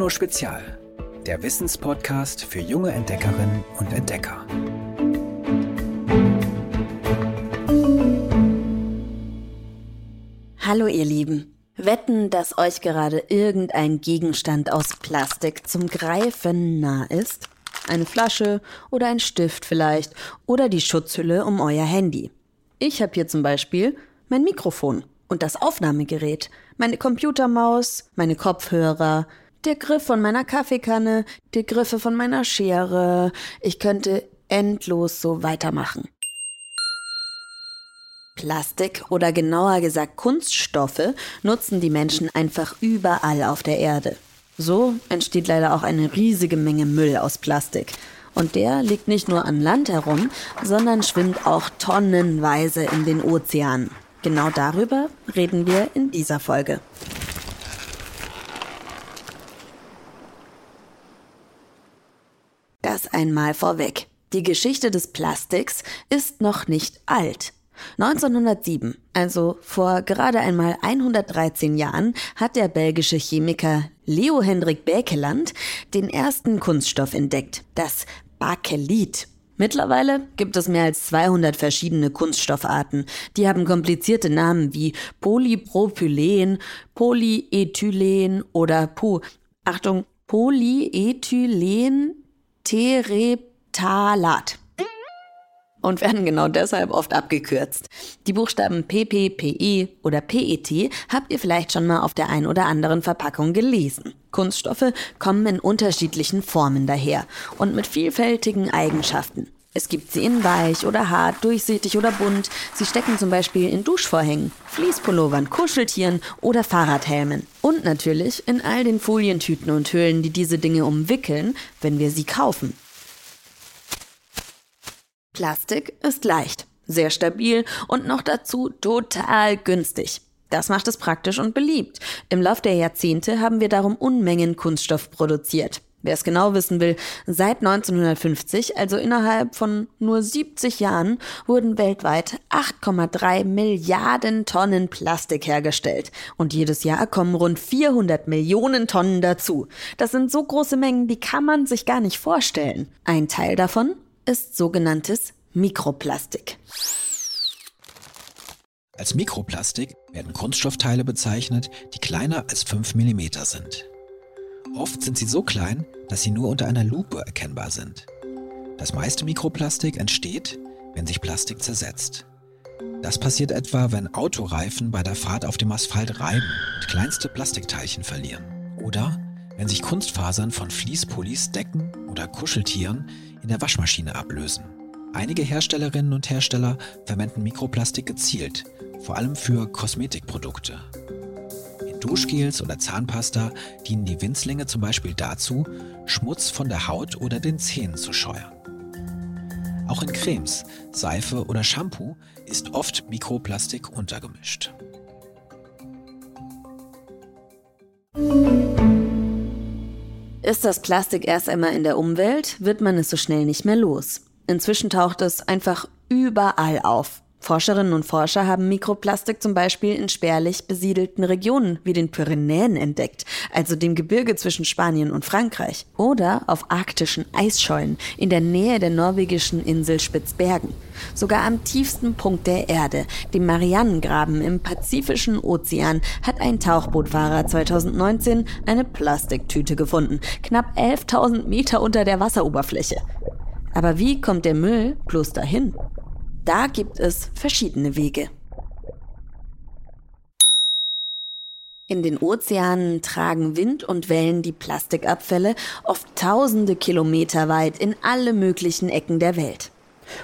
Geoluno Spezial, der Wissenspodcast für junge Entdeckerinnen und Entdecker. Hallo ihr Lieben. Wetten, dass euch gerade irgendein Gegenstand aus Plastik zum Greifen nah ist? Eine Flasche oder ein Stift vielleicht oder die Schutzhülle um euer Handy. Ich habe hier zum Beispiel mein Mikrofon und das Aufnahmegerät, meine Computermaus, meine Kopfhörer, der Griff von meiner Kaffeekanne, die Griffe von meiner Schere. Ich könnte endlos so weitermachen. Plastik oder genauer gesagt Kunststoffe nutzen die Menschen einfach überall auf der Erde. So entsteht leider auch eine riesige Menge Müll aus Plastik. Und der liegt nicht nur an Land herum, sondern schwimmt auch tonnenweise in den Ozeanen. Genau darüber reden wir in dieser Folge. Das einmal vorweg. Die Geschichte des Plastiks ist noch nicht alt. 1907, also vor gerade einmal 113 Jahren, hat der belgische Chemiker Leo Hendrik Bekeland den ersten Kunststoff entdeckt, das Bakelit. Mittlerweile gibt es mehr als 200 verschiedene Kunststoffarten. Die haben komplizierte Namen wie Polypropylen, Polyethylen oder Pu Achtung, Polyethylen Tereptalat und werden genau deshalb oft abgekürzt. Die Buchstaben PP, PE oder PET habt ihr vielleicht schon mal auf der ein oder anderen Verpackung gelesen. Kunststoffe kommen in unterschiedlichen Formen daher und mit vielfältigen Eigenschaften. Es gibt sie in weich oder hart, durchsichtig oder bunt. Sie stecken zum Beispiel in Duschvorhängen, Fließpullovern, Kuscheltieren oder Fahrradhelmen. Und natürlich in all den Folientüten und Hüllen, die diese Dinge umwickeln, wenn wir sie kaufen. Plastik ist leicht, sehr stabil und noch dazu total günstig. Das macht es praktisch und beliebt. Im Lauf der Jahrzehnte haben wir darum Unmengen Kunststoff produziert. Wer es genau wissen will, seit 1950, also innerhalb von nur 70 Jahren, wurden weltweit 8,3 Milliarden Tonnen Plastik hergestellt. Und jedes Jahr kommen rund 400 Millionen Tonnen dazu. Das sind so große Mengen, die kann man sich gar nicht vorstellen. Ein Teil davon ist sogenanntes Mikroplastik. Als Mikroplastik werden Kunststoffteile bezeichnet, die kleiner als 5 mm sind. Oft sind sie so klein, dass sie nur unter einer Lupe erkennbar sind. Das meiste Mikroplastik entsteht, wenn sich Plastik zersetzt. Das passiert etwa, wenn Autoreifen bei der Fahrt auf dem Asphalt reiben und kleinste Plastikteilchen verlieren. Oder wenn sich Kunstfasern von Fließpullis, Decken oder Kuscheltieren in der Waschmaschine ablösen. Einige Herstellerinnen und Hersteller verwenden Mikroplastik gezielt, vor allem für Kosmetikprodukte. Duschgels oder Zahnpasta dienen die Winzlinge zum Beispiel dazu, Schmutz von der Haut oder den Zähnen zu scheuern. Auch in Cremes, Seife oder Shampoo ist oft Mikroplastik untergemischt. Ist das Plastik erst einmal in der Umwelt, wird man es so schnell nicht mehr los. Inzwischen taucht es einfach überall auf. Forscherinnen und Forscher haben Mikroplastik zum Beispiel in spärlich besiedelten Regionen wie den Pyrenäen entdeckt, also dem Gebirge zwischen Spanien und Frankreich, oder auf arktischen Eisschollen in der Nähe der norwegischen Insel Spitzbergen. Sogar am tiefsten Punkt der Erde, dem Marianengraben im Pazifischen Ozean, hat ein Tauchbootfahrer 2019 eine Plastiktüte gefunden, knapp 11.000 Meter unter der Wasseroberfläche. Aber wie kommt der Müll bloß dahin? Da gibt es verschiedene Wege. In den Ozeanen tragen Wind und Wellen die Plastikabfälle oft tausende Kilometer weit in alle möglichen Ecken der Welt.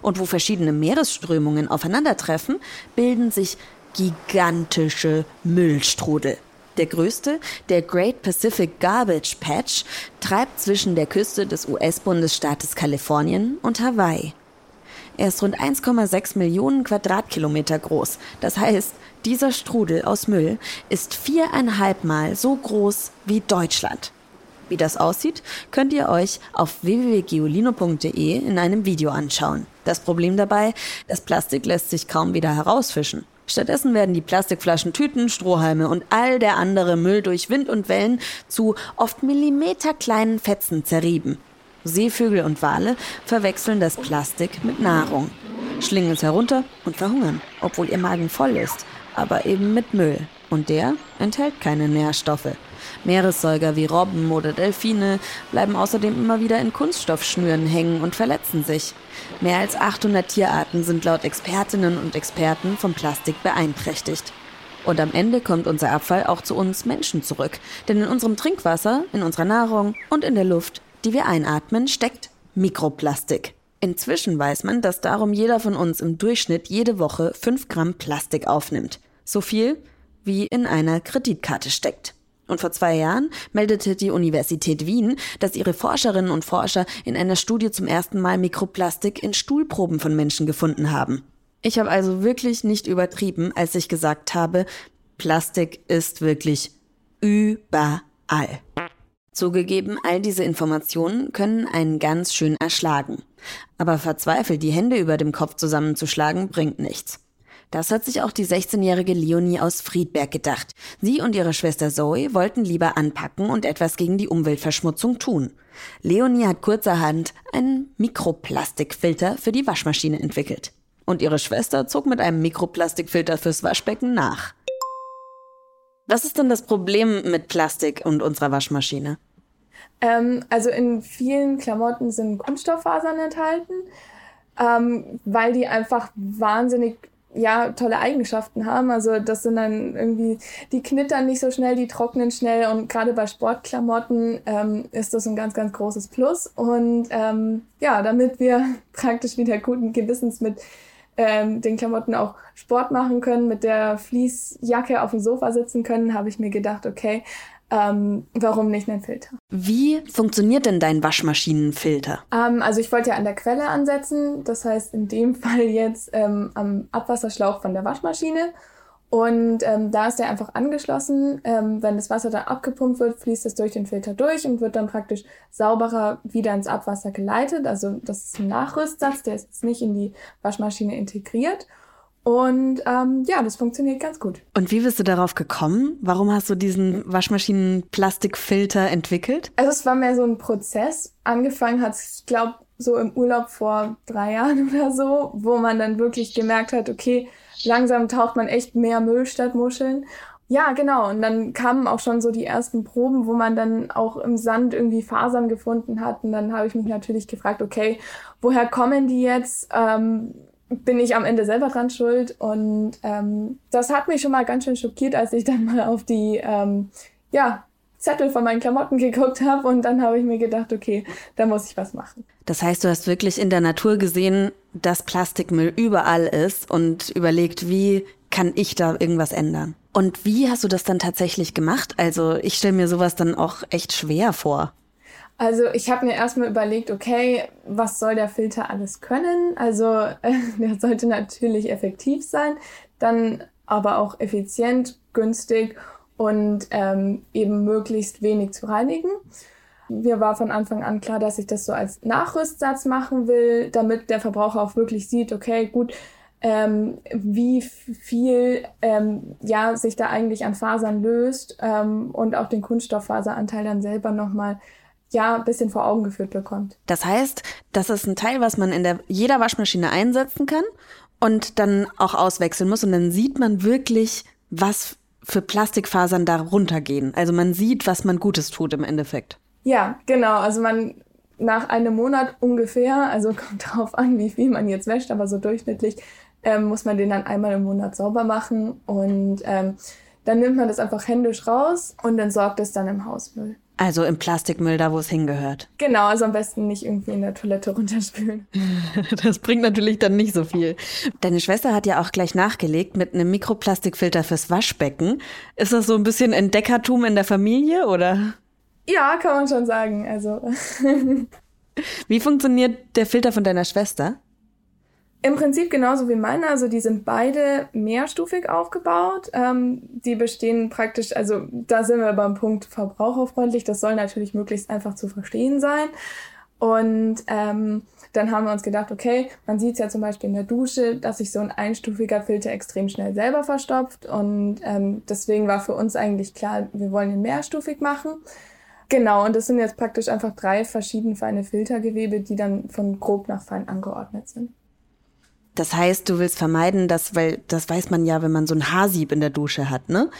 Und wo verschiedene Meeresströmungen aufeinandertreffen, bilden sich gigantische Müllstrudel. Der größte, der Great Pacific Garbage Patch, treibt zwischen der Küste des US-Bundesstaates Kalifornien und Hawaii. Er ist rund 1,6 Millionen Quadratkilometer groß. Das heißt, dieser Strudel aus Müll ist viereinhalb Mal so groß wie Deutschland. Wie das aussieht, könnt ihr euch auf www.geolino.de in einem Video anschauen. Das Problem dabei, das Plastik lässt sich kaum wieder herausfischen. Stattdessen werden die Plastikflaschen, Tüten, Strohhalme und all der andere Müll durch Wind und Wellen zu oft millimeterkleinen Fetzen zerrieben. Seevögel und Wale verwechseln das Plastik mit Nahrung, schlingen es herunter und verhungern, obwohl ihr Magen voll ist, aber eben mit Müll. Und der enthält keine Nährstoffe. Meeressäuger wie Robben oder Delfine bleiben außerdem immer wieder in Kunststoffschnüren hängen und verletzen sich. Mehr als 800 Tierarten sind laut Expertinnen und Experten vom Plastik beeinträchtigt. Und am Ende kommt unser Abfall auch zu uns Menschen zurück. Denn in unserem Trinkwasser, in unserer Nahrung und in der Luft, die wir einatmen, steckt Mikroplastik. Inzwischen weiß man, dass darum jeder von uns im Durchschnitt jede Woche 5 Gramm Plastik aufnimmt. So viel, wie in einer Kreditkarte steckt. Und vor zwei Jahren meldete die Universität Wien, dass ihre Forscherinnen und Forscher in einer Studie zum ersten Mal Mikroplastik in Stuhlproben von Menschen gefunden haben. Ich habe also wirklich nicht übertrieben, als ich gesagt habe, Plastik ist wirklich überall. Zugegeben, all diese Informationen können einen ganz schön erschlagen. Aber verzweifelt die Hände über dem Kopf zusammenzuschlagen, bringt nichts. Das hat sich auch die 16-jährige Leonie aus Friedberg gedacht. Sie und ihre Schwester Zoe wollten lieber anpacken und etwas gegen die Umweltverschmutzung tun. Leonie hat kurzerhand einen Mikroplastikfilter für die Waschmaschine entwickelt. Und ihre Schwester zog mit einem Mikroplastikfilter fürs Waschbecken nach. Was ist denn das Problem mit Plastik und unserer Waschmaschine? Ähm, also in vielen Klamotten sind Kunststofffasern enthalten, ähm, weil die einfach wahnsinnig ja, tolle Eigenschaften haben. Also das sind dann irgendwie, die knittern nicht so schnell, die trocknen schnell und gerade bei Sportklamotten ähm, ist das ein ganz, ganz großes Plus. Und ähm, ja, damit wir praktisch wieder guten Gewissens mit ähm, den Klamotten auch Sport machen können, mit der Fließjacke auf dem Sofa sitzen können, habe ich mir gedacht, okay, ähm, warum nicht einen Filter? Wie funktioniert denn dein Waschmaschinenfilter? Ähm, also ich wollte ja an der Quelle ansetzen, das heißt in dem Fall jetzt ähm, am Abwasserschlauch von der Waschmaschine. Und ähm, da ist der einfach angeschlossen. Ähm, wenn das Wasser dann abgepumpt wird, fließt es durch den Filter durch und wird dann praktisch sauberer wieder ins Abwasser geleitet. Also das ist ein Nachrüstsatz, der ist jetzt nicht in die Waschmaschine integriert. Und ähm, ja, das funktioniert ganz gut. Und wie bist du darauf gekommen? Warum hast du diesen Waschmaschinenplastikfilter entwickelt? Also es war mehr so ein Prozess. Angefangen hat ich glaube, so im Urlaub vor drei Jahren oder so, wo man dann wirklich gemerkt hat, okay, langsam taucht man echt mehr Müll statt Muscheln. Ja, genau. Und dann kamen auch schon so die ersten Proben, wo man dann auch im Sand irgendwie Fasern gefunden hat. Und dann habe ich mich natürlich gefragt, okay, woher kommen die jetzt? Ähm, bin ich am Ende selber dran schuld. Und ähm, das hat mich schon mal ganz schön schockiert, als ich dann mal auf die ähm, ja, Zettel von meinen Klamotten geguckt habe. Und dann habe ich mir gedacht, okay, da muss ich was machen. Das heißt, du hast wirklich in der Natur gesehen, dass Plastikmüll überall ist und überlegt, wie kann ich da irgendwas ändern? Und wie hast du das dann tatsächlich gemacht? Also ich stelle mir sowas dann auch echt schwer vor. Also ich habe mir erstmal überlegt, okay, was soll der Filter alles können? Also äh, der sollte natürlich effektiv sein, dann aber auch effizient, günstig und ähm, eben möglichst wenig zu reinigen. Mir war von Anfang an klar, dass ich das so als Nachrüstsatz machen will, damit der Verbraucher auch wirklich sieht, okay, gut, ähm, wie viel ähm, ja sich da eigentlich an Fasern löst ähm, und auch den Kunststofffaseranteil dann selber nochmal ja, ein bisschen vor Augen geführt bekommt. Das heißt, das ist ein Teil, was man in der, jeder Waschmaschine einsetzen kann und dann auch auswechseln muss. Und dann sieht man wirklich, was für Plastikfasern da runtergehen. Also man sieht, was man Gutes tut im Endeffekt. Ja, genau. Also man nach einem Monat ungefähr, also kommt darauf an, wie viel man jetzt wäscht, aber so durchschnittlich ähm, muss man den dann einmal im Monat sauber machen und ähm, dann nimmt man das einfach händisch raus und entsorgt es dann im Hausmüll. Also im Plastikmüll, da wo es hingehört. Genau, also am besten nicht irgendwie in der Toilette runterspülen. das bringt natürlich dann nicht so viel. Deine Schwester hat ja auch gleich nachgelegt mit einem Mikroplastikfilter fürs Waschbecken. Ist das so ein bisschen Entdeckertum in der Familie oder? Ja, kann man schon sagen. Also. Wie funktioniert der Filter von deiner Schwester? Im Prinzip genauso wie meine. Also die sind beide mehrstufig aufgebaut. Ähm, die bestehen praktisch, also da sind wir beim Punkt verbraucherfreundlich. Das soll natürlich möglichst einfach zu verstehen sein. Und ähm, dann haben wir uns gedacht, okay, man sieht es ja zum Beispiel in der Dusche, dass sich so ein einstufiger Filter extrem schnell selber verstopft. Und ähm, deswegen war für uns eigentlich klar, wir wollen ihn mehrstufig machen. Genau, und das sind jetzt praktisch einfach drei verschieden feine Filtergewebe, die dann von grob nach fein angeordnet sind. Das heißt, du willst vermeiden, dass, weil das weiß man ja, wenn man so ein Haarsieb in der Dusche hat, ne?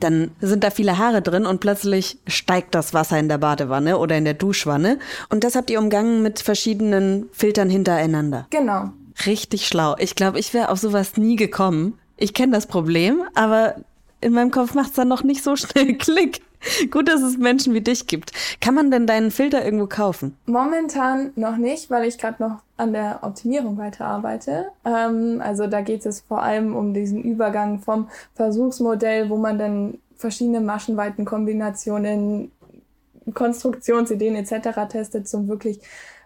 dann sind da viele Haare drin und plötzlich steigt das Wasser in der Badewanne oder in der Duschwanne. Und das habt ihr umgangen mit verschiedenen Filtern hintereinander. Genau. Richtig schlau. Ich glaube, ich wäre auf sowas nie gekommen. Ich kenne das Problem, aber in meinem Kopf macht es dann noch nicht so schnell Klick. Gut, dass es Menschen wie dich gibt. Kann man denn deinen Filter irgendwo kaufen? Momentan noch nicht, weil ich gerade noch an der Optimierung weiterarbeite. Ähm, also da geht es vor allem um diesen Übergang vom Versuchsmodell, wo man dann verschiedene Maschenweitenkombinationen, Konstruktionsideen etc. testet zum wirklich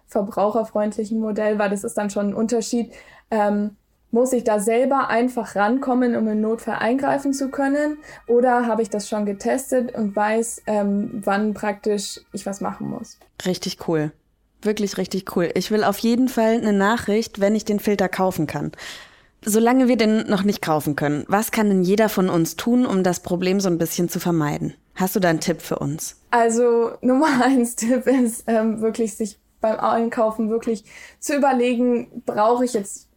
verbraucherfreundlichen Modell, weil das ist dann schon ein Unterschied. Ähm, muss ich da selber einfach rankommen, um im Notfall eingreifen zu können? Oder habe ich das schon getestet und weiß, ähm, wann praktisch ich was machen muss? Richtig cool. Wirklich richtig cool. Ich will auf jeden Fall eine Nachricht, wenn ich den Filter kaufen kann. Solange wir den noch nicht kaufen können, was kann denn jeder von uns tun, um das Problem so ein bisschen zu vermeiden? Hast du da einen Tipp für uns? Also Nummer eins Tipp ist ähm, wirklich sich beim Einkaufen wirklich zu überlegen, brauche ich jetzt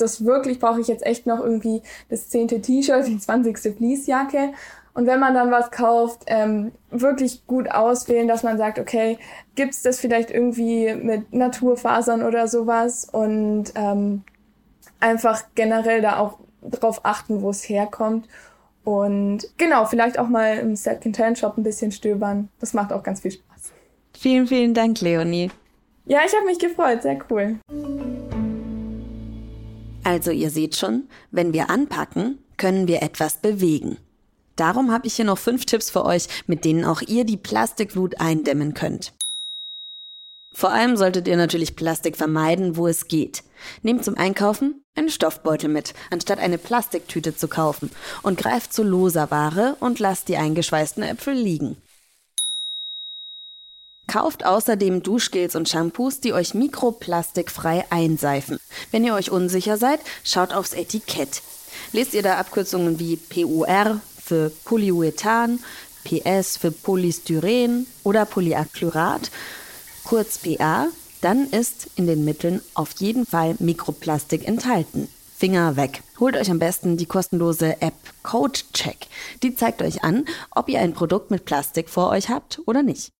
das wirklich, brauche ich jetzt echt noch irgendwie das zehnte T-Shirt, die zwanzigste Fließjacke. Und wenn man dann was kauft, ähm, wirklich gut auswählen, dass man sagt, okay, gibt's das vielleicht irgendwie mit Naturfasern oder sowas und ähm, einfach generell da auch drauf achten, wo es herkommt. Und genau, vielleicht auch mal im Second-Hand-Shop ein bisschen stöbern. Das macht auch ganz viel Spaß. Vielen, vielen Dank, Leonie. Ja, ich habe mich gefreut. Sehr cool. Also ihr seht schon, wenn wir anpacken, können wir etwas bewegen. Darum habe ich hier noch fünf Tipps für euch, mit denen auch ihr die Plastikflut eindämmen könnt. Vor allem solltet ihr natürlich Plastik vermeiden, wo es geht. Nehmt zum Einkaufen einen Stoffbeutel mit, anstatt eine Plastiktüte zu kaufen, und greift zu loser Ware und lasst die eingeschweißten Äpfel liegen. Kauft außerdem Duschgels und Shampoos, die euch mikroplastikfrei einseifen. Wenn ihr euch unsicher seid, schaut aufs Etikett. Lest ihr da Abkürzungen wie PUR für Polyurethan, PS für Polystyren oder Polyacrylat, kurz PA, dann ist in den Mitteln auf jeden Fall Mikroplastik enthalten. Finger weg. Holt euch am besten die kostenlose App CodeCheck. Die zeigt euch an, ob ihr ein Produkt mit Plastik vor euch habt oder nicht.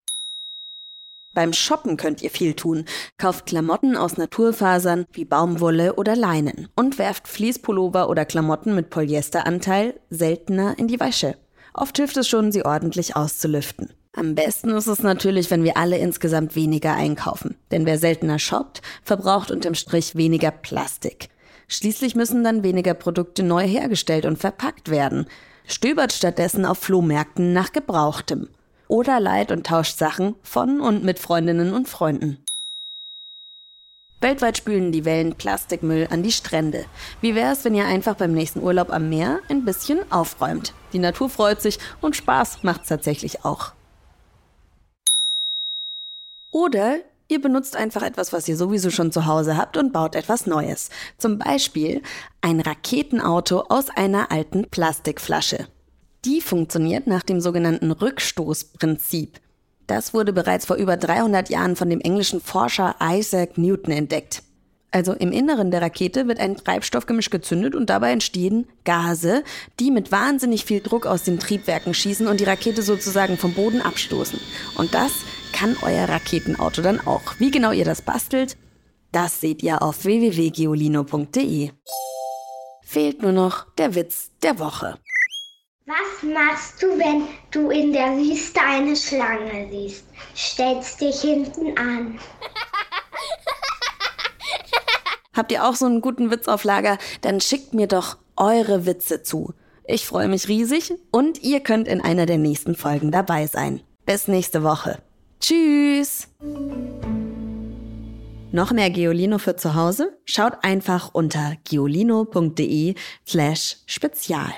Beim Shoppen könnt ihr viel tun. Kauft Klamotten aus Naturfasern wie Baumwolle oder Leinen und werft Fließpullover oder Klamotten mit Polyesteranteil seltener in die Wäsche. Oft hilft es schon, sie ordentlich auszulüften. Am besten ist es natürlich, wenn wir alle insgesamt weniger einkaufen. Denn wer seltener shoppt, verbraucht unterm Strich weniger Plastik. Schließlich müssen dann weniger Produkte neu hergestellt und verpackt werden. Stöbert stattdessen auf Flohmärkten nach Gebrauchtem oder leiht und tauscht Sachen von und mit Freundinnen und Freunden. Weltweit spülen die Wellen Plastikmüll an die Strände. Wie wäre es, wenn ihr einfach beim nächsten Urlaub am Meer ein bisschen aufräumt? Die Natur freut sich und Spaß macht's tatsächlich auch. Oder ihr benutzt einfach etwas, was ihr sowieso schon zu Hause habt und baut etwas Neues. Zum Beispiel ein Raketenauto aus einer alten Plastikflasche. Die funktioniert nach dem sogenannten Rückstoßprinzip. Das wurde bereits vor über 300 Jahren von dem englischen Forscher Isaac Newton entdeckt. Also im Inneren der Rakete wird ein Treibstoffgemisch gezündet und dabei entstehen Gase, die mit wahnsinnig viel Druck aus den Triebwerken schießen und die Rakete sozusagen vom Boden abstoßen. Und das kann euer Raketenauto dann auch. Wie genau ihr das bastelt, das seht ihr auf www.geolino.de. Fehlt nur noch der Witz der Woche. Was machst du, wenn du in der Wüste eine Schlange siehst? Stellst dich hinten an. Habt ihr auch so einen guten Witz auf Lager? Dann schickt mir doch eure Witze zu. Ich freue mich riesig und ihr könnt in einer der nächsten Folgen dabei sein. Bis nächste Woche. Tschüss! Noch mehr Geolino für zu Hause? Schaut einfach unter geolino.de slash spezial.